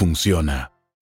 funciona.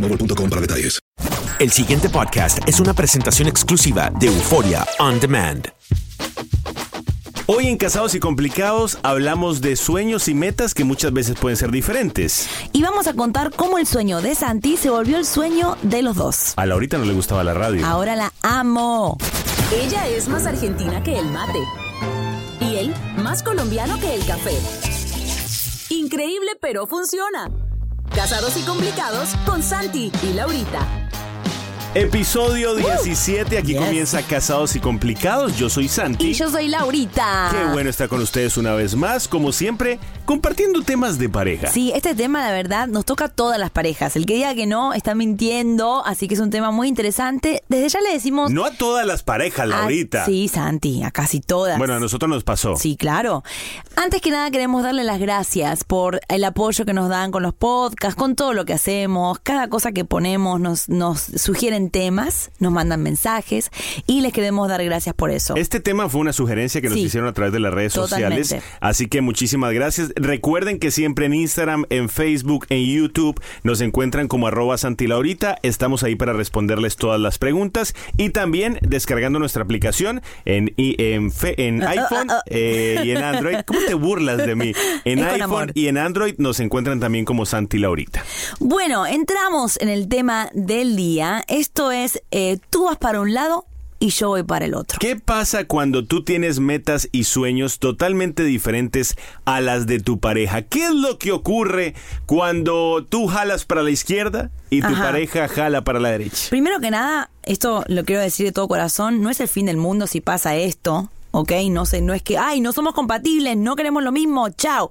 boostmobile.com para detalles. El siguiente podcast es una presentación exclusiva de Euforia On Demand. Hoy en Casados y Complicados hablamos de sueños y metas que muchas veces pueden ser diferentes. Y vamos a contar cómo el sueño de Santi se volvió el sueño de los dos. A Laurita no le gustaba la radio. Ahora la amo. Ella es más argentina que el mate. Y él más colombiano que el café. Increíble, pero funciona. Casados y complicados con Santi y Laurita. Episodio 17, aquí Yes. comienza Casados y Complicados. Yo soy Santi. Y yo soy Laurita. Qué bueno estar con ustedes una vez más, como siempre, compartiendo temas de pareja. Sí, este tema la verdad nos toca a todas las parejas. El que diga que no está mintiendo, así que es un tema muy interesante. Desde ya le decimos... No a todas las parejas, a- Laurita. sí, Santi, a casi todas. Bueno, a nosotros nos pasó. Sí, claro. Antes que nada queremos darle las gracias por el apoyo que nos dan con los podcasts, con todo lo que hacemos, cada cosa que ponemos nos, nos sugieren temas, nos mandan mensajes y les queremos dar gracias por eso. Este tema fue una sugerencia que nos Sí. hicieron a través de las redes Totalmente. sociales, así que muchísimas gracias. Recuerden que siempre en Instagram, en Facebook, en YouTube nos encuentran como arroba santilaurita. Estamos ahí para responderles todas las preguntas y también descargando nuestra aplicación en, en Ah, iPhone eh, y en Android. ¿Cómo te burlas de mí? En Es iPhone y en Android nos encuentran también como Santi Laurita. Bueno, entramos en el tema del día. Esto es, eh, tú vas para un lado y yo voy para el otro. ¿Qué pasa cuando tú tienes metas y sueños totalmente diferentes a las de tu pareja? ¿Qué es lo que ocurre cuando tú jalas para la izquierda y tu Ajá. pareja jala para la derecha? Primero que nada, esto lo quiero decir de todo corazón, no es el fin del mundo si pasa esto. ¿Ok? No sé, no es que, ay, no somos compatibles, no queremos lo mismo, chao.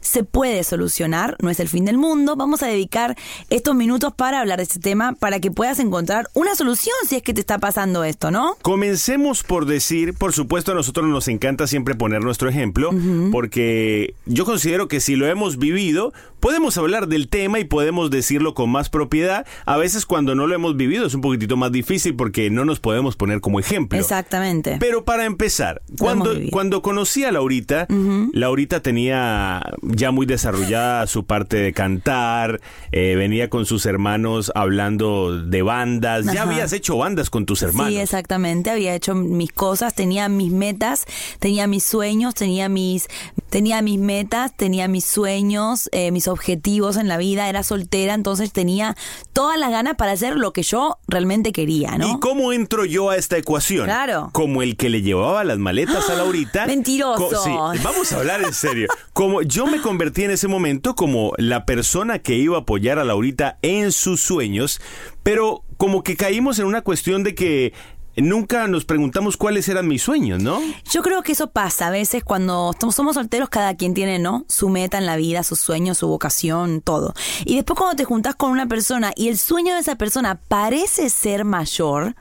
Se puede solucionar, no es el fin del mundo. Vamos a dedicar estos minutos para hablar de este tema, para que puedas encontrar una solución si es que te está pasando esto, ¿no? Comencemos por decir, por supuesto a nosotros nos encanta siempre poner nuestro ejemplo, porque yo considero que si lo hemos vivido, podemos hablar del tema y podemos decirlo con más propiedad. A veces cuando no lo hemos vivido es un poquitito más difícil porque no nos podemos poner como ejemplo. Exactamente. Pero para empezar, cuando, cuando conocí a Laurita, Laurita tenía ya muy desarrollada su parte de cantar, eh, venía con sus hermanos hablando de bandas, ya habías hecho bandas con tus hermanos. Sí, exactamente. Había hecho mis cosas, tenía mis metas, tenía mis sueños, tenía mis, tenía mis metas, tenía mis sueños, eh, mis mis objetivos en la vida, era soltera, entonces tenía todas las ganas para hacer lo que yo realmente quería, ¿no? ¿Y cómo entro yo a esta ecuación? Claro. Como el que le llevaba las maletas a Laurita. Mentiroso. Sí, vamos a hablar en serio. Como yo me convertí en ese momento como la persona que iba a apoyar a Laurita en sus sueños, pero como que caímos en una cuestión de que nunca nos preguntamos cuáles eran mis sueños, ¿no? Yo creo que eso pasa a veces cuando somos solteros, cada quien tiene, ¿no? Su meta en la vida, sus sueños, su vocación, todo. Y después cuando te juntás con una persona y el sueño de esa persona parece ser mayor,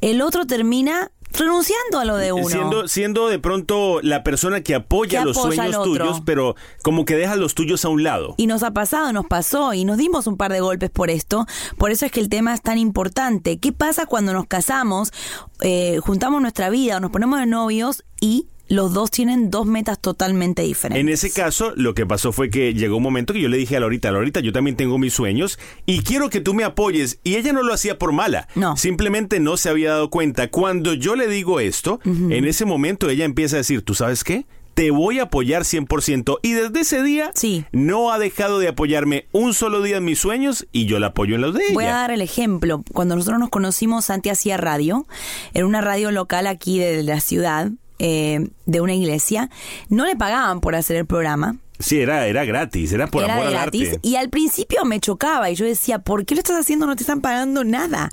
el otro termina renunciando a lo de uno. Siendo, siendo de pronto la persona que apoya Que los apoya sueños tuyos, pero como que deja los tuyos a un lado. Y nos ha pasado, nos pasó y nos dimos un par de golpes por esto. Por eso es que el tema es tan importante. ¿Qué pasa cuando nos casamos, eh, juntamos nuestra vida o nos ponemos de novios y los dos tienen dos metas totalmente diferentes? En ese caso, lo que pasó fue que llegó un momento que yo le dije a Laurita, Laurita, yo también tengo mis sueños y quiero que tú me apoyes. Y ella no lo hacía por mala. No. Simplemente no se había dado cuenta. Cuando yo le digo esto, en ese momento ella empieza a decir, ¿tú sabes qué? Te voy a apoyar 100%. Y desde ese día, Sí. no ha dejado de apoyarme un solo día en mis sueños y yo la apoyo en los de ella. Voy a dar el ejemplo. Cuando nosotros nos conocimos, Santi hacía radio, en una radio local aquí de la ciudad, eh, de una iglesia. No le pagaban por hacer el programa. Sí, era, era gratis, era por era amor de al gratis arte. y al principio me chocaba y yo decía, ¿por qué lo estás haciendo? No te están pagando nada.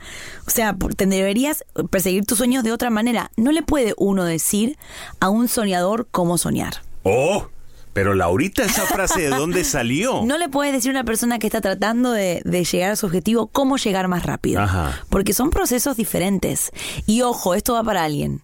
O sea, te deberías perseguir tus sueños de otra manera. No le puede uno decir a un soñador cómo soñar. Oh, pero Laurita, esa frase de dónde salió. No le puedes decir a una persona que está tratando de, de llegar a su objetivo cómo llegar más rápido. Ajá. Porque son procesos diferentes. Y ojo, esto va para alguien.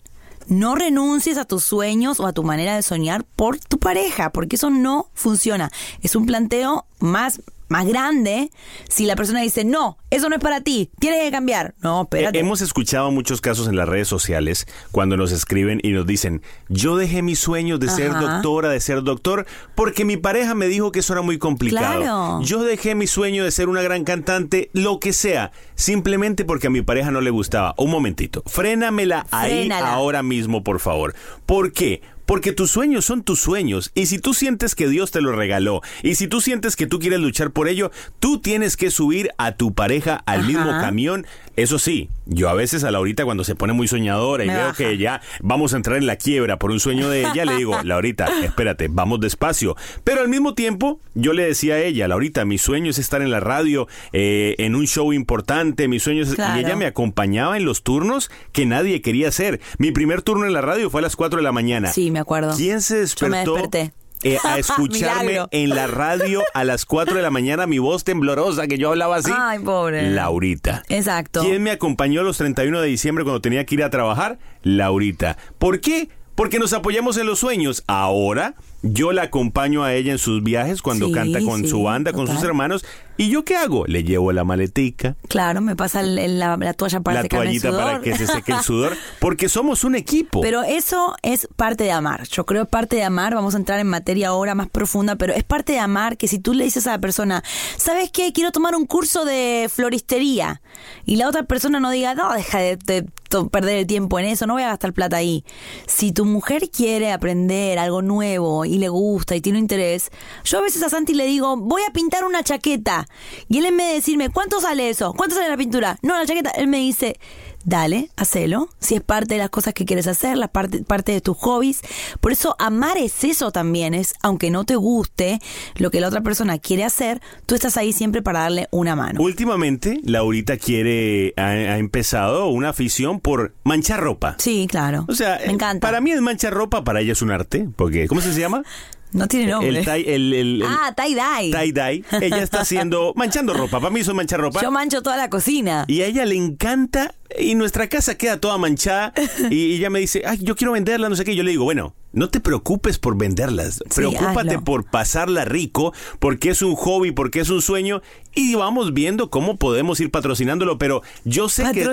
No renuncies a tus sueños o a tu manera de soñar por tu pareja, porque eso no funciona. Es un planteo más, más grande si la persona dice, no, eso no es para ti, tienes que cambiar. No, espérate. Eh, Hemos escuchado muchos casos en las redes sociales cuando nos escriben y nos dicen, yo dejé mis sueños de ser doctora, de ser doctor, porque mi pareja me dijo que eso era muy complicado. Claro. Yo dejé mi sueño de ser una gran cantante, lo que sea, simplemente porque a mi pareja no le gustaba. Un momentito, frénamela ahí ahora mismo, por favor. ¿Por qué? Porque tus sueños son tus sueños y si tú sientes que Dios te lo regaló y si tú sientes que tú quieres luchar por ello, tú tienes que subir a tu pareja al Ajá. mismo camión. Eso sí, yo a veces a Laurita cuando se pone muy soñadora y Me veo baja. que ya vamos a entrar en la quiebra por un sueño de ella, le digo, Laurita, espérate, vamos despacio. Pero al mismo tiempo, yo le decía a ella, Laurita, mi sueño es estar en la radio, eh, en un show importante, mi sueño es... Claro. Y ella me acompañaba en los turnos que nadie quería hacer. Mi primer turno en la radio fue a las 4 de la mañana. Sí, me acuerdo. ¿Quién se Yo me despertó? desperté. eh, a escucharme en la radio a las 4 de la mañana mi voz temblorosa que yo hablaba así. Ay, pobre. Laurita. Exacto. ¿Quién me acompañó los 31 de diciembre cuando tenía que ir a trabajar? Laurita. ¿Por qué? Porque nos apoyamos en los sueños. Ahora yo la acompaño a ella en sus viajes cuando Sí, canta con sí, su banda, con sus hermanos. ¿Y yo qué hago? Le llevo la maletica, Claro, me pasa el- el- la, la toalla para la el toallita para sudor. que se seque el sudor, porque somos un equipo. Pero eso es parte de amar. Yo creo parte de amar. Vamos a entrar en materia ahora más profunda, pero es parte de amar que si tú le dices a la persona, ¿sabes qué? Quiero tomar un curso de floristería. Y la otra persona no diga, no, deja de, de perder el tiempo en eso, no voy a gastar plata ahí. Si tu mujer quiere aprender algo nuevo y le gusta y tiene interés, yo a veces a Santi le digo, voy a pintar una chaqueta. Y él en vez de decirme, ¿cuánto sale eso? ¿Cuánto sale la pintura? No, la chaqueta. Él me dice, dale, hacelo. Si es parte de las cosas que quieres hacer, la parte, parte de tus hobbies. Por eso amar es eso también, es aunque no te guste lo que la otra persona quiere hacer, tú estás ahí siempre para darle una mano. Últimamente, Laurita quiere, ha, ha empezado una afición por manchar ropa. Sí, claro. O sea, me encanta. para mí es manchar ropa, para ella es un arte, porque ¿cómo se llama? no tiene nombre. El tie, el, el- el ah, tie-dye. tie-dye. Ella está haciendo, manchando ropa. Para mí eso es manchar ropa. Yo mancho toda la cocina. Y a ella le encanta y nuestra casa queda toda manchada y ella me dice, ay, yo quiero venderla, no sé qué. Yo le digo, bueno, no te preocupes por venderlas, preocúpate hazlo. por pasarla rico, porque es un hobby, porque es un sueño y vamos viendo cómo podemos ir patrocinándolo, pero yo sé que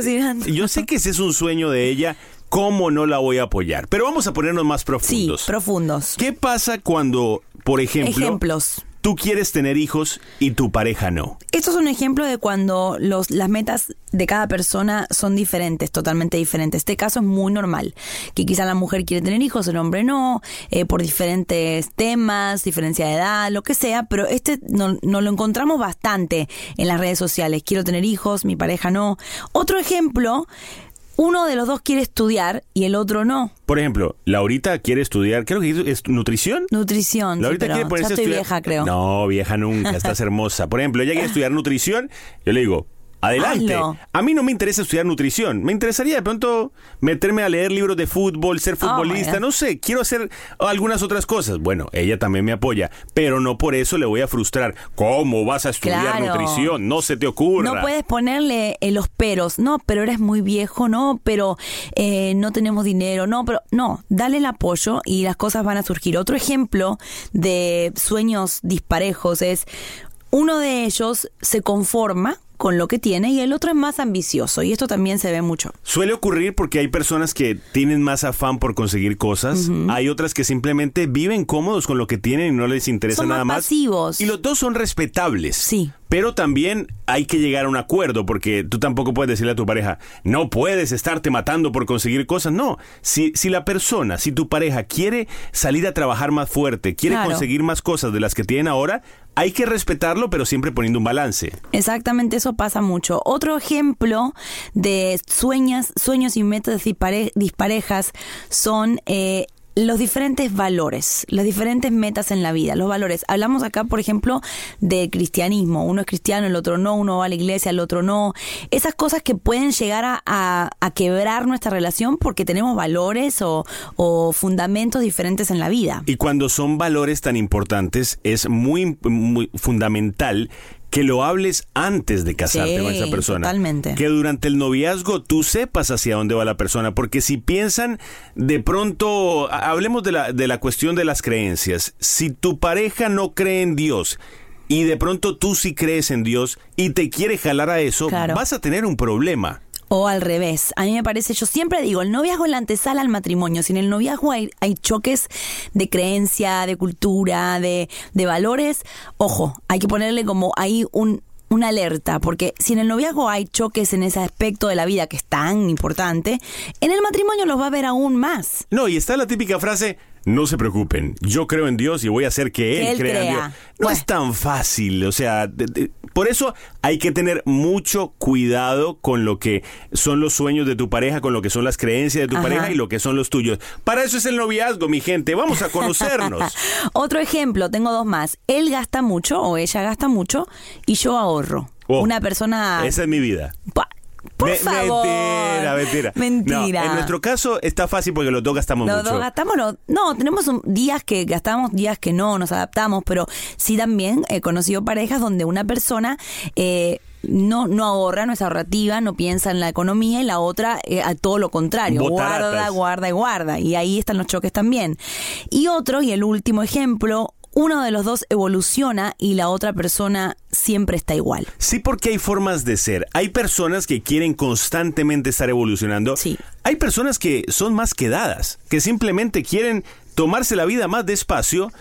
yo sé que ese es un sueño de ella, cómo no la voy a apoyar. Pero vamos a ponernos más Sí, profundos. profundos. ¿Qué pasa cuando, por ejemplo, Ejemplos. tú quieres tener hijos y tu pareja no. Esto es un ejemplo de cuando los, las metas de cada persona son diferentes, totalmente diferentes. Este caso es muy normal, que quizá la mujer quiere tener hijos, el hombre no, eh, por diferentes temas, diferencia de edad, lo que sea, pero este no, no lo encontramos bastante en las redes sociales. Quiero tener hijos, mi pareja no. Otro ejemplo uno de los dos quiere estudiar y el otro no. Por ejemplo, Laurita quiere estudiar, creo que es nutrición. Nutrición, Laurita sí, pero quiere ponerse ya estoy estudiar- vieja, creo. No, vieja nunca, estás hermosa. Por ejemplo, ella quiere estudiar nutrición, yo le digo, adelante. Hazlo. A mí no me interesa estudiar nutrición, me interesaría de pronto meterme a leer libros de fútbol, ser Oh, futbolista, no sé, quiero hacer algunas otras cosas. Bueno, ella también me apoya, pero no por eso le voy a frustrar. ¿Cómo vas a estudiar Claro. nutrición? No se te ocurra. No puedes ponerle eh, los peros, no, pero eres muy viejo, no, pero eh, no tenemos dinero, no, pero no, dale el apoyo y las cosas van a surgir. Otro ejemplo de sueños disparejos es uno de ellos se conforma con lo que tiene y el otro es más ambicioso y esto también se ve mucho. Suele ocurrir porque hay personas que tienen más afán por conseguir cosas, hay otras que simplemente viven cómodos con lo que tienen y no les interesa Son nada más más. pasivos. Y los dos son respetables. Sí. Pero también hay que llegar a un acuerdo porque tú tampoco puedes decirle a tu pareja, no puedes estarte matando por conseguir cosas. No, si, si la persona, si tu pareja quiere salir a trabajar más fuerte, quiere Claro. conseguir más cosas de las que tienen ahora, hay que respetarlo, pero siempre poniendo un balance. Exactamente, eso pasa mucho. Otro ejemplo de sueños, sueños y metas dispare- disparejas son eh, los diferentes valores, las diferentes metas en la vida, los valores. Hablamos acá, por ejemplo, de cristianismo. Uno es cristiano, el otro no, uno va a la iglesia, el otro no. Esas cosas que pueden llegar a, quebrar nuestra relación porque tenemos valores o, o fundamentos diferentes en la vida. Y cuando son valores tan importantes, es muy, muy fundamental que lo hables antes de casarte Sí, con esa persona. totalmente. Que durante el noviazgo tú sepas hacia dónde va la persona, porque si piensan de pronto, ha- hablemos de la, de la cuestión de las creencias, si tu pareja no cree en Dios y de pronto tú sí crees en Dios y te quiere jalar a eso, Claro. vas a tener un problema. O al revés. A mí me parece, yo siempre digo, el noviazgo es la antesala al matrimonio. Si en el noviazgo hay, hay choques de creencia, de cultura, de, de valores, ojo, hay que ponerle como ahí un, una alerta, porque si en el noviazgo hay choques en ese aspecto de la vida que es tan importante, en el matrimonio los va a ver aún más. No, y está la típica frase, no se preocupen, yo creo en Dios y voy a hacer que Él, Que Él crea, en. Dios. No es tan fácil, o sea, de- de- por eso hay que tener mucho cuidado con lo que son los sueños de tu pareja, con lo que son las creencias de tu Ajá. pareja y lo que son los tuyos. Para eso es el noviazgo, mi gente, vamos a conocernos. Otro ejemplo, tengo dos más. Él gasta mucho o ella gasta mucho y yo ahorro. Oh, Una persona... Esa es mi vida. Pa- Por Me- favor. Mentira, mentira. Mentira. No, en nuestro caso está fácil porque los dos gastamos Los mucho. dos gastamos, no, no, tenemos un- días que gastamos, días que no, nos adaptamos, pero sí también he conocido parejas donde una persona eh, no, no ahorra, no es ahorrativa, no piensa en la economía y la otra eh, a todo lo contrario, Botaratas. guarda, guarda y guarda. Y ahí están los choques también. Y otro, y el último ejemplo, uno de los dos evoluciona y la otra persona siempre está igual. Sí, porque hay formas de ser. Hay personas que quieren constantemente estar evolucionando. Sí. Hay personas que son más quedadas, que simplemente quieren tomarse la vida más despacio,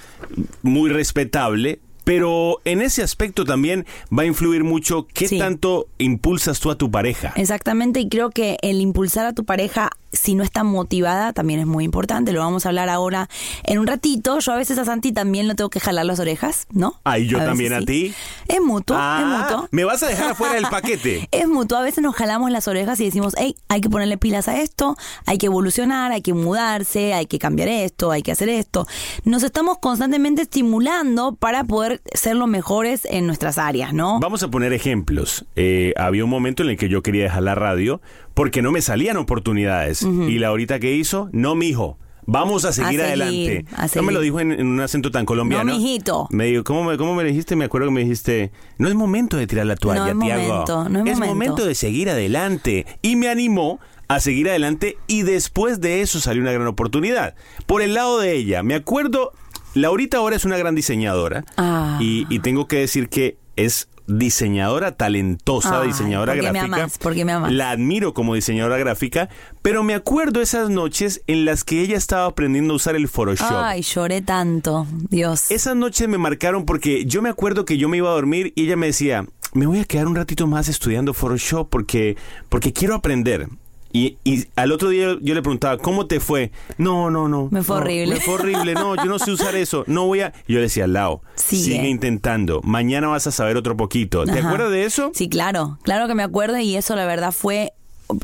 muy respetable. Pero en ese aspecto también va a influir mucho qué Sí. tanto impulsas tú a tu pareja. Exactamente, y creo que el impulsar a tu pareja, si no está motivada, también es muy importante. Lo vamos a hablar ahora en un ratito. Yo a veces a Santi también lo tengo que jalar las orejas, ¿no? Ah, ¿y yo también a sí. ti? Es mutuo, es Ah, mutuo. me vas a dejar afuera del paquete. Es mutuo, a veces nos jalamos las orejas y decimos, hey, hay que ponerle pilas a esto, hay que evolucionar, hay que mudarse, hay que cambiar esto, hay que hacer esto. Nos estamos constantemente estimulando para poder ser los mejores en nuestras áreas, ¿no? Vamos a poner ejemplos. Eh, había un momento en el que yo quería dejar la radio porque no me salían oportunidades. Y la ahorita que hizo, no, mijo. Vamos a seguir adelante. a No me lo dijo en, en un acento tan colombiano. No, mijito. Me dijo, ¿cómo me, ¿cómo me dijiste? Me acuerdo que me dijiste, no es momento de tirar la toalla, No es Tiago. momento, no es momento". de seguir adelante. Y me animó a seguir adelante y después de eso salió una gran oportunidad. Por el lado de ella, me acuerdo, Laurita ahora es una gran diseñadora Ah. y, y tengo que decir que es diseñadora talentosa, Ay, diseñadora ¿por qué me gráfica. amas? ¿Por qué me amas? La admiro como diseñadora gráfica, pero me acuerdo esas noches en las que ella estaba aprendiendo a usar el Photoshop. Ay, lloré tanto. Dios. Esas noches me marcaron porque yo me acuerdo que yo me iba a dormir y ella me decía, me voy a quedar un ratito más estudiando Photoshop porque, porque quiero aprender. Y, y al otro día yo le preguntaba, ¿cómo te fue? No, no, no. Me fue no, horrible. Me fue horrible. No, yo no sé usar eso. No voy a... Y yo le decía, Lao, Sigue. sigue intentando. Mañana vas a saber otro poquito. ¿Te Ajá. acuerdas de eso? Sí, claro, claro que me acuerdo y eso la verdad fue...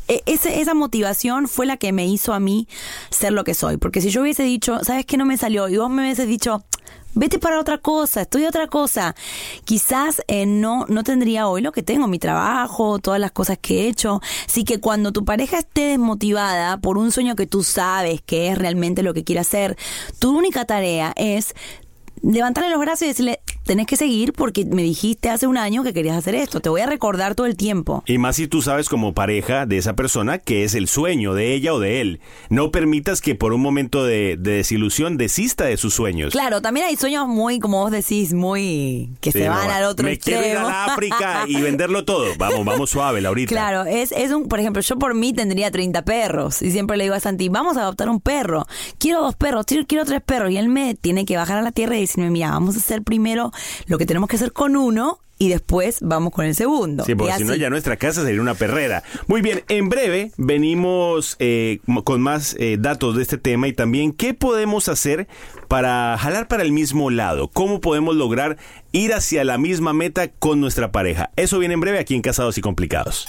e- ese- esa motivación fue la que me hizo a mí ser lo que soy. Porque si yo hubiese dicho, ¿sabes qué no me salió? Y vos me hubieses dicho, vete para otra cosa, estudia otra cosa. Quizás eh, no, no tendría hoy lo que tengo, mi trabajo, todas las cosas que he hecho. Así que cuando tu pareja esté desmotivada por un sueño que tú sabes que es realmente lo que quiere hacer, tu única tarea es levantarle los brazos y decirle, tenés que seguir porque me dijiste hace un año que querías hacer esto, te voy a recordar todo el tiempo. Y más si tú sabes como pareja de esa persona que es el sueño de ella o de él. No permitas que por un momento de, de desilusión desista de sus sueños. Claro, también hay sueños muy, como vos decís, muy que Sí, se no, van al otro Me quiero ir extremo. a la África y venderlo todo. Vamos, vamos suave, Laurita. Claro, es, es un, por ejemplo, yo por mí tendría 30 perros y siempre le digo a Santi, vamos a adoptar un perro, quiero dos perros, quiero, quiero tres perros y él me tiene que bajar a la tierra y decirme, mira, vamos a hacer primero lo que tenemos que hacer con uno y después vamos con el segundo. Sí, porque si no ya nuestra casa sería una perrera. Muy bien, en breve venimos eh, con más eh, datos de este tema y también qué podemos hacer para jalar para el mismo lado, cómo podemos lograr ir hacia la misma meta con nuestra pareja. Eso viene en breve aquí en Casados y Complicados.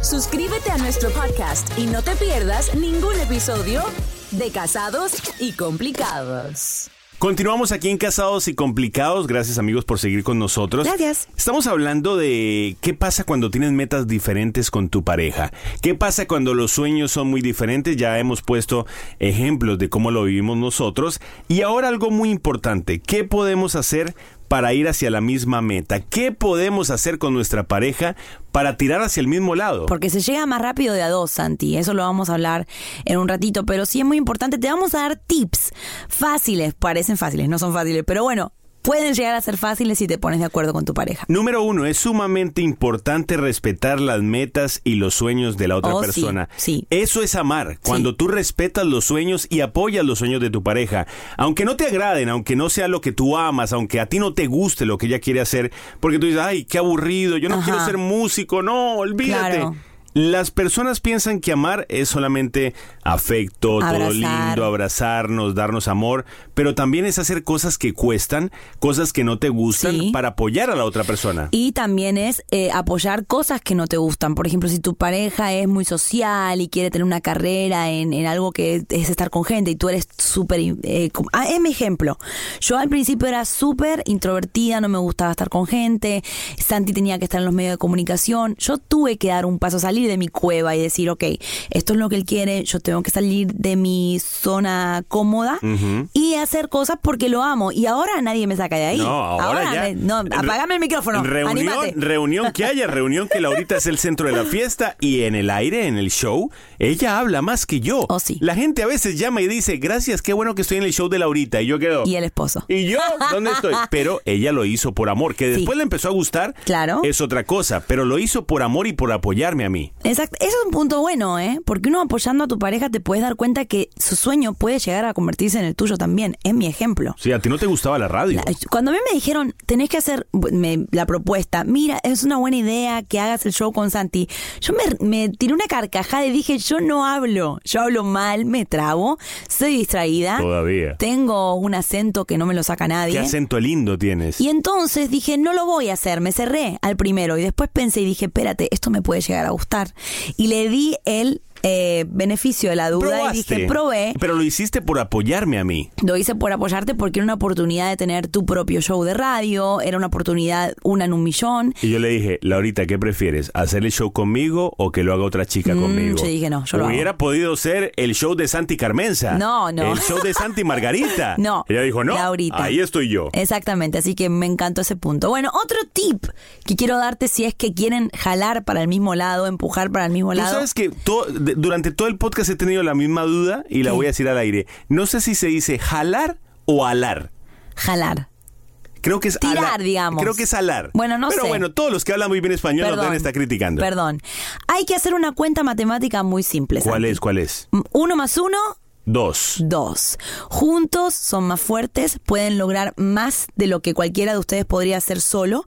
Suscríbete a nuestro podcast y no te pierdas ningún episodio de Casados y Complicados. Continuamos aquí en Casados y Complicados. Gracias amigos por seguir con nosotros. Gracias. Estamos hablando de qué pasa cuando tienes metas diferentes con tu pareja. ¿Qué pasa cuando los sueños son muy diferentes? Ya hemos puesto ejemplos de cómo lo vivimos nosotros. Y ahora algo muy importante. ¿Qué podemos hacer para ir hacia la misma meta? ¿Qué podemos hacer con nuestra pareja para tirar hacia el mismo lado? Porque se llega más rápido de a dos, Santi. Eso lo vamos a hablar en un ratito. Pero sí es muy importante. Te vamos a dar tips fáciles. Parecen fáciles, no son fáciles. Pero bueno, pueden llegar a ser fáciles si te pones de acuerdo con tu pareja. Número uno, es sumamente importante respetar las metas y los sueños de la otra Oh, persona. sí. Eso es amar, cuando tú respetas los sueños y apoyas los sueños de tu pareja. Aunque no te agraden, aunque no sea lo que tú amas, aunque a ti no te guste lo que ella quiere hacer, porque tú dices, ay, qué aburrido, yo no Ajá. quiero ser músico, no, olvídate. Claro. Las personas piensan que amar es solamente afecto, todo lindo, abrazarnos, darnos amor, pero también es hacer cosas que cuestan, cosas que no te gustan Sí. para apoyar a la otra persona. Y también es eh, apoyar cosas que no te gustan. Por ejemplo, si tu pareja es muy social y quiere tener una carrera en, en algo que es, es estar con gente y tú eres súper... Eh, ah, es mi ejemplo. Yo al principio era súper introvertida, no me gustaba estar con gente. Santi tenía que estar en los medios de comunicación. Yo tuve que dar un paso, salir de mi cueva y decir, ok, esto es lo que él quiere, yo tengo que salir de mi zona cómoda y hacer cosas porque lo amo. Y ahora nadie me saca de ahí. No, ahora, ya. me- no, apagame el micrófono. Reunión, anímate. reunión que haya, reunión que Laurita es el centro de la fiesta y en el aire, en el show, ella habla más que yo. Oh, sí. La gente a veces llama y dice, gracias, qué bueno que estoy en el show de Laurita. Y yo quedo. Y el esposo. ¿Y yo? ¿Dónde estoy? Pero ella lo hizo por amor, que después le empezó a gustar. Claro. Es otra cosa, pero lo hizo por amor y por apoyarme a mí. Exacto. Eso es un punto bueno, ¿eh? Porque uno apoyando a tu pareja te puedes dar cuenta que su sueño puede llegar a convertirse en el tuyo también. Es mi ejemplo. Sí, a ti no te gustaba la radio. La- Cuando a mí me dijeron, tenés que hacer me- la propuesta, mira, es una buena idea que hagas el show con Santi, yo me, me tiré una carcajada y dije, yo no hablo, yo hablo mal, me trabo, soy distraída, Todavía. tengo un acento que no me lo saca nadie. Qué acento lindo tienes. Y entonces dije, no lo voy a hacer, me cerré al primero y después pensé y dije, espérate, esto me puede llegar a gustar. Y le di el eh, beneficio de la duda y dije, probé. Pero lo hiciste por apoyarme a mí. Lo hice por apoyarte porque era una oportunidad de tener tu propio show de radio, era una oportunidad, una en un millón. Y yo le dije, Laurita, ¿qué prefieres? ¿Hacer el show conmigo o que lo haga otra chica Mm, conmigo? yo dije, no, yo lo Hubiera podido ser el show de Santi Carmenza. No, no. El show de Santi Margarita. No, Ella dijo, no, Laurita. ahí estoy yo. Exactamente, así que me encantó ese punto. Bueno, otro tip que quiero darte si es que quieren jalar para el mismo lado, empujar para el mismo Tú lado. sabes que to- durante todo el podcast he tenido la misma duda y la ¿Qué? voy a decir al aire. No sé si se dice jalar o alar. Jalar. Creo que es Tirar, alar. digamos. Creo que es alar. Bueno, no Pero sé. bueno, todos los que hablan muy bien español nos deben estar criticando. Perdón. Hay que hacer una cuenta matemática muy simple. ¿Cuál Santi. es? ¿Cuál es? Uno más uno, Dos. dos. Juntos son más fuertes, pueden lograr más de lo que cualquiera de ustedes podría hacer solo.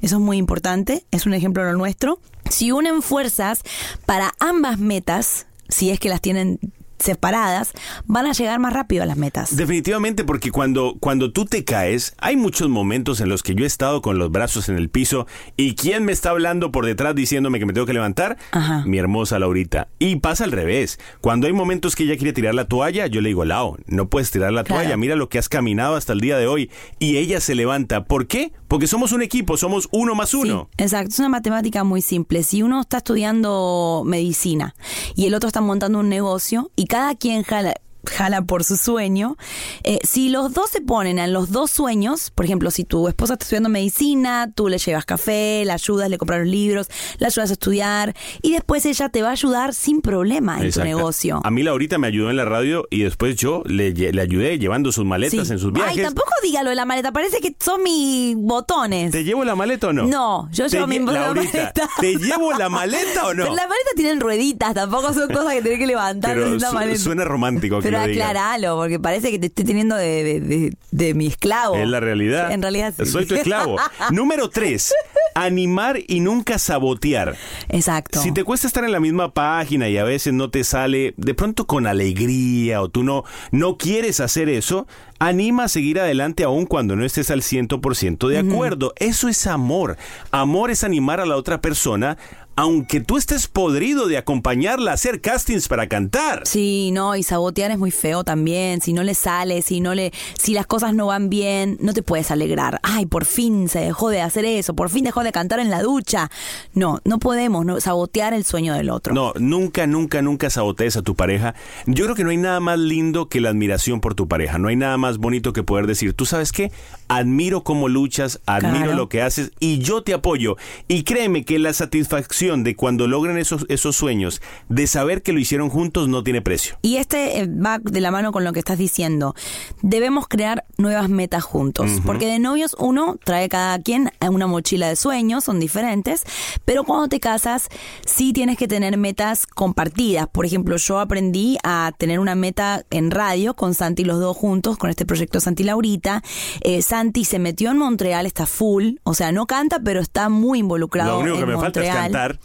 Eso es muy importante, es un ejemplo lo nuestro. Si unen fuerzas para ambas metas, si es que las tienen separadas, van a llegar más rápido a las metas. Definitivamente, porque cuando, cuando tú te caes, hay muchos momentos en los que yo he estado con los brazos en el piso y ¿quién me está hablando por detrás diciéndome que me tengo que levantar? Ajá. Mi hermosa Laurita. Y pasa al revés. Cuando hay momentos que ella quiere tirar la toalla, yo le digo, Lau, no puedes tirar la Claro. toalla, mira lo que has caminado hasta el día de hoy. Y ella se levanta. ¿Por qué? Porque somos un equipo, somos uno más uno. Sí, exacto, es una matemática muy simple. Si uno está estudiando medicina y el otro está montando un negocio y cada quien jala jala por su sueño, eh, si los dos se ponen en los dos sueños, por ejemplo, si tu esposa está estudiando medicina, tú le llevas café, la ayudas, le compras los libros, la ayudas a estudiar y después ella te va a ayudar sin problema en Exacto. tu negocio. A mí Laurita me ayudó en la radio y después yo le, le ayudé llevando sus maletas Sí. en sus viajes. Ay, tampoco diga lo de la maleta, parece que son mis botones. ¿Te llevo la maleta o no? No, yo llevo mi maleta. ¿te llevo la maleta o no? Pero las maletas tienen rueditas, tampoco son cosas que tenés que levantar Pero su- maleta. suena romántico que Pero aclaralo, porque parece que te estoy teniendo de, de- de- de mi esclavo. Es la realidad. En realidad sí. Soy tu esclavo. Número tres, animar y nunca sabotear. Exacto. Si te cuesta estar en la misma página y a veces no te sale de pronto con alegría o tú no, no quieres hacer eso, anima a seguir adelante aun cuando no estés al 100% de acuerdo. Eso es amor. Amor es animar a la otra persona aunque tú estés podrido de acompañarla a hacer castings para cantar. Sí, no, y sabotear es muy feo también. Si no le sale, si no le, si las cosas no van bien, no te puedes alegrar. Ay, por fin se dejó de hacer eso, por fin dejó de cantar en la ducha. No, no podemos no, sabotear el sueño del otro. No, nunca, nunca, nunca sabotees a tu pareja. Yo creo que no hay nada más lindo que la admiración por tu pareja. No hay nada más bonito que poder decir, tú sabes qué, admiro cómo luchas, admiro Claro. lo que haces y yo te apoyo. Y créeme que la satisfacción de cuando logren esos, esos sueños, de saber que lo hicieron juntos, no tiene precio. Y este eh, va de la mano con lo que estás diciendo. Debemos crear nuevas metas juntos. Porque de novios uno trae cada quien una mochila de sueños, son diferentes. Pero cuando te casas, sí tienes que tener metas compartidas. Por ejemplo, yo aprendí a tener una meta en radio con Santi los dos juntos, con este proyecto Santi Laurita. Eh, Santi se metió en Montreal, está full. O sea, no canta, pero está muy involucrado. Lo único que en me falta es Montreal. cantar.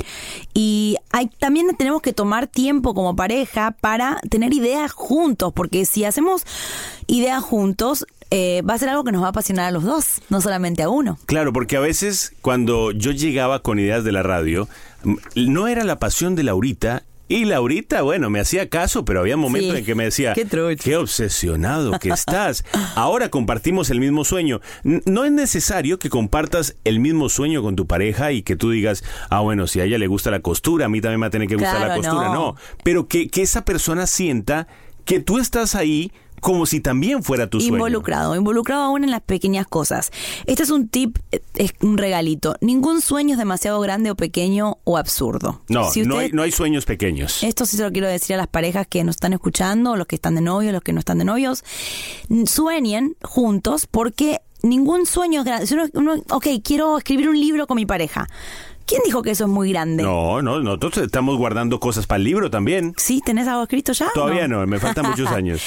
Y hay, también tenemos que tomar tiempo como pareja para tener ideas juntos, porque si hacemos ideas juntos, eh, va a ser algo que nos va a apasionar a los dos, no solamente a uno. Claro, porque a veces cuando yo llegaba con ideas de la radio, no era la pasión de Laurita. Y Laurita, bueno, me hacía caso, pero había momentos Sí. en que me decía, Qué obsesionado que estás. Ahora compartimos el mismo sueño. No es necesario que compartas el mismo sueño con tu pareja y que tú digas, ah, bueno, si a ella le gusta la costura, a mí también me va a tener que gustar la costura. no. No, pero que, que esa persona sienta que tú estás ahí como si también fuera tu sueño. Involucrado, involucrado aún en las pequeñas cosas. Este es un tip, eh, es un regalito. Ningún sueño es demasiado grande o pequeño o absurdo. No, Si no, hay, no hay sueños pequeños. Esto sí se lo quiero decir a las parejas que nos están escuchando, los que están de novios, los que no están de novios. Sueñen juntos porque ningún sueño es grande. Si uno, uno, ok, quiero escribir un libro con mi pareja. ¿Quién dijo que eso es muy grande? No, no, nosotros estamos guardando cosas para el libro también. ¿Sí? ¿Tenés algo escrito ya? Todavía no, me faltan muchos años.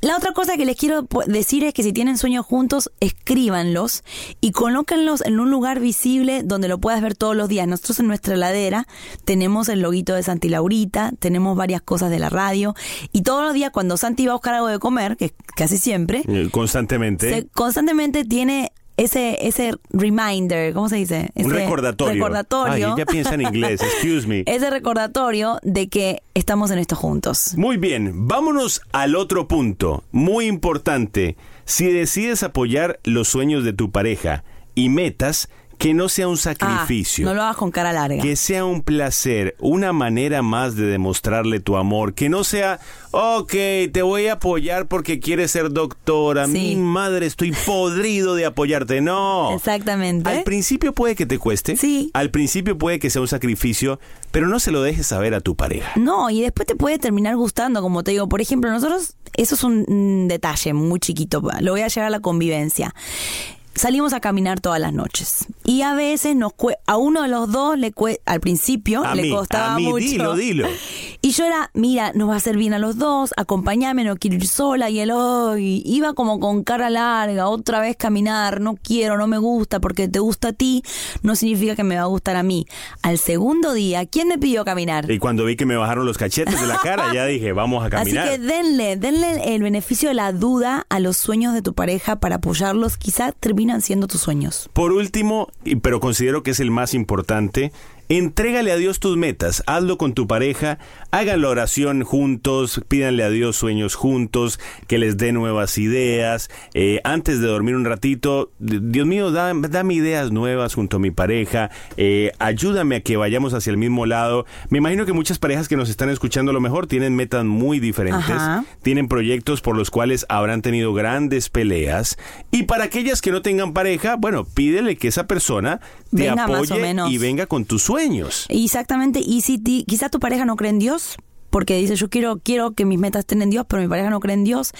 La otra cosa que les quiero decir es que si tienen sueños juntos, escríbanlos y colóquenlos en un lugar visible donde lo puedas ver todos los días. Nosotros en nuestra heladera tenemos el loguito de Santi Laurita, tenemos varias cosas de la radio y todos los días cuando Santi va a buscar algo de comer, que es casi siempre, Eh, Constantemente. se- constantemente tiene ese ese reminder, ¿cómo se dice? Ese un recordatorio. Recordatorio. Ay, ella piensa en inglés, excuse me. ese recordatorio de que estamos en esto juntos. Muy bien, vámonos al otro punto, muy importante. Si decides apoyar los sueños de tu pareja y metas, que no sea un sacrificio. Ah, no lo hagas con cara larga. Que sea un placer, una manera más de demostrarle tu amor. Que no sea, ok, te voy a apoyar porque quieres ser doctora. Sí. Mi madre, estoy podrido de apoyarte. No. Exactamente. Al principio puede que te cueste. Sí. Al principio puede que sea un sacrificio, pero no se lo dejes saber a tu pareja. No, y después te puede terminar gustando, como te digo. Por ejemplo, nosotros, eso es un detalle muy chiquito, lo voy a llevar a la convivencia. Salimos a caminar todas las noches. Y a veces nos cue- a uno de los dos le cue- al principio A le mí, costaba a mí, mucho. dilo, dilo. Y yo era, mira, nos va a hacer bien a los dos, acompáñame, no quiero ir sola. Y él, "Ay", iba como con cara larga, otra vez caminar, no quiero, no me gusta, porque te gusta a ti, no significa que me va a gustar a mí. Al segundo día, ¿quién me pidió caminar? Y cuando vi que me bajaron los cachetes de la cara, ya dije, vamos a caminar. Así que denle, denle el beneficio de la duda a los sueños de tu pareja para apoyarlos. Quizá Por último, pero considero que es el más importante, entrégale a Dios tus metas, hazlo con tu pareja, hagan la oración juntos, pídanle a Dios sueños juntos, que les dé nuevas ideas, eh, antes de dormir un ratito, Dios mío, da- dame ideas nuevas junto a mi pareja, eh, ayúdame a que vayamos hacia el mismo lado. Me imagino que muchas parejas que nos están escuchando a lo mejor tienen metas muy diferentes, Ajá. tienen proyectos por los cuales habrán tenido grandes peleas, y para aquellas que no tengan pareja, bueno, pídele que esa persona te Venga, apoye y venga con tus sueños. Exactamente. Y si ti- quizá tu pareja no cree en Dios, porque dice yo quiero quiero que mis metas estén en Dios, pero mi pareja no cree en Dios.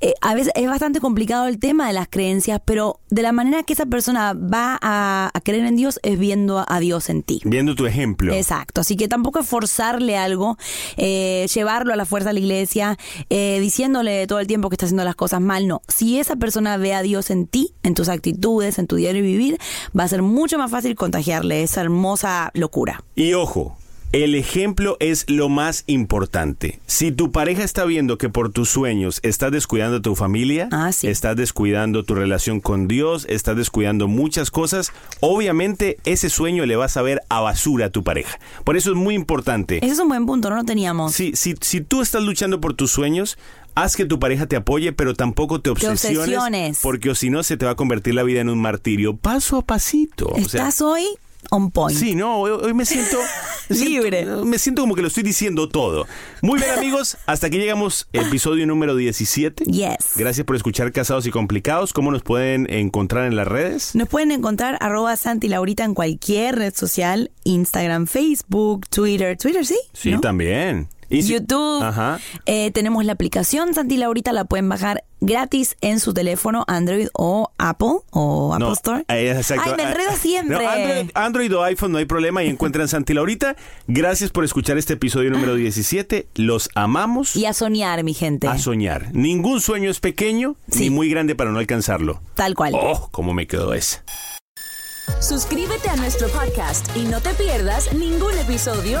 Eh, a veces es bastante complicado el tema de las creencias, pero de la manera que esa persona va a, a creer en Dios es viendo a, a Dios en ti. Viendo tu ejemplo. Exacto, así que tampoco es forzarle algo, eh, llevarlo a la fuerza a la iglesia, eh, diciéndole todo el tiempo que está haciendo las cosas mal, no. Si esa persona ve a Dios en ti, en tus actitudes, en tu diario vivir, va a ser mucho más fácil contagiarle esa hermosa locura. Y ojo, el ejemplo es lo más importante. Si tu pareja está viendo que por tus sueños estás descuidando a tu familia, estás descuidando tu relación con Dios, estás descuidando muchas cosas, obviamente ese sueño le vas a ver a basura a tu pareja. Por eso es muy importante. Ese es un buen punto, no lo teníamos. Si, si, si tú estás luchando por tus sueños, haz que tu pareja te apoye, pero tampoco te obsesiones, obsesiones. porque o si no se te va a convertir la vida en un martirio, paso a pasito. O sea, Estás hoy on point. Sí, no, hoy, hoy me siento libre. me siento como que lo estoy diciendo todo. Muy bien, amigos, hasta aquí llegamos episodio número 17. Yes. Gracias por escuchar Casados y Complicados. ¿Cómo nos pueden encontrar en las redes? Nos pueden encontrar arroba Santi Laurita en cualquier red social, Instagram, Facebook, Twitter. Twitter, ¿sí? Sí, ¿No? también. Y si- YouTube. Ajá. Eh, tenemos la aplicación Santi Laurita, la pueden bajar gratis en su teléfono Android o Apple o Apple No, Store. eh, exacto. Ay, me enredo Ah, siempre. no, Android, Android o iPhone no hay problema y encuentran Santi Laurita. Gracias por escuchar este episodio número 17. Los amamos. Y a soñar, mi gente. A soñar. Ningún sueño es pequeño ni muy grande para no alcanzarlo. Tal cual. Oh, cómo me quedó esa. Suscríbete a nuestro podcast y no te pierdas ningún episodio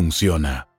funciona.